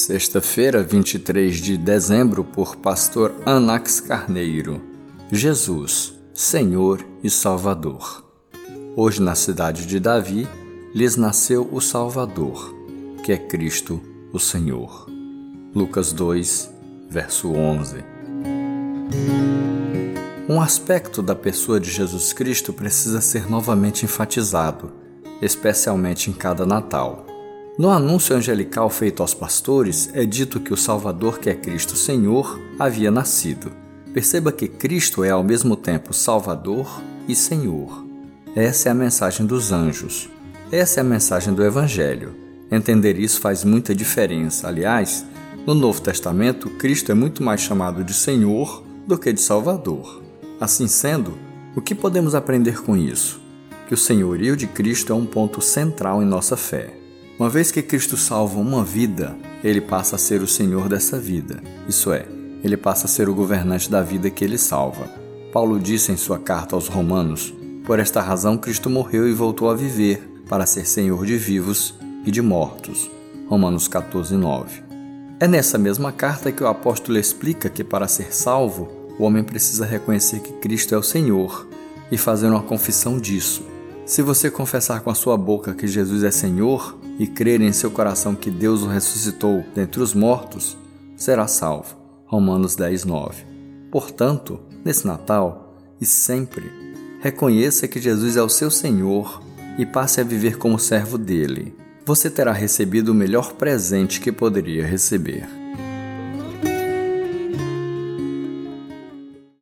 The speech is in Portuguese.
Sexta-feira, 23 de dezembro, por Pastor Anax Carneiro. Jesus, Senhor e Salvador. Hoje, na cidade de Davi, lhes nasceu o Salvador, que é Cristo, o Senhor. Lucas 2, verso 11. Um aspecto da pessoa de Jesus Cristo precisa ser novamente enfatizado, especialmente em cada Natal. No anúncio angelical feito aos pastores, é dito que o Salvador, que é Cristo Senhor, havia nascido. Perceba que Cristo é ao mesmo tempo Salvador e Senhor. Essa é a mensagem dos anjos. Essa é a mensagem do Evangelho. Entender isso faz muita diferença. Aliás, no Novo Testamento, Cristo é muito mais chamado de Senhor do que de Salvador. Assim sendo, o que podemos aprender com isso? Que o senhorio de Cristo é um ponto central em nossa fé. Uma vez que Cristo salva uma vida, ele passa a ser o Senhor dessa vida. Isso é, ele passa a ser o governante da vida que ele salva. Paulo disse em sua carta aos Romanos: Por esta razão Cristo morreu e voltou a viver, para ser Senhor de vivos e de mortos. Romanos 14, 9. É nessa mesma carta que o apóstolo explica que para ser salvo, o homem precisa reconhecer que Cristo é o Senhor e fazer uma confissão disso. Se você confessar com a sua boca que Jesus é Senhor e crer em seu coração que Deus o ressuscitou dentre os mortos, será salvo. Romanos 10, 9. Portanto, nesse Natal e sempre, reconheça que Jesus é o seu Senhor e passe a viver como servo dele. Você terá recebido o melhor presente que poderia receber.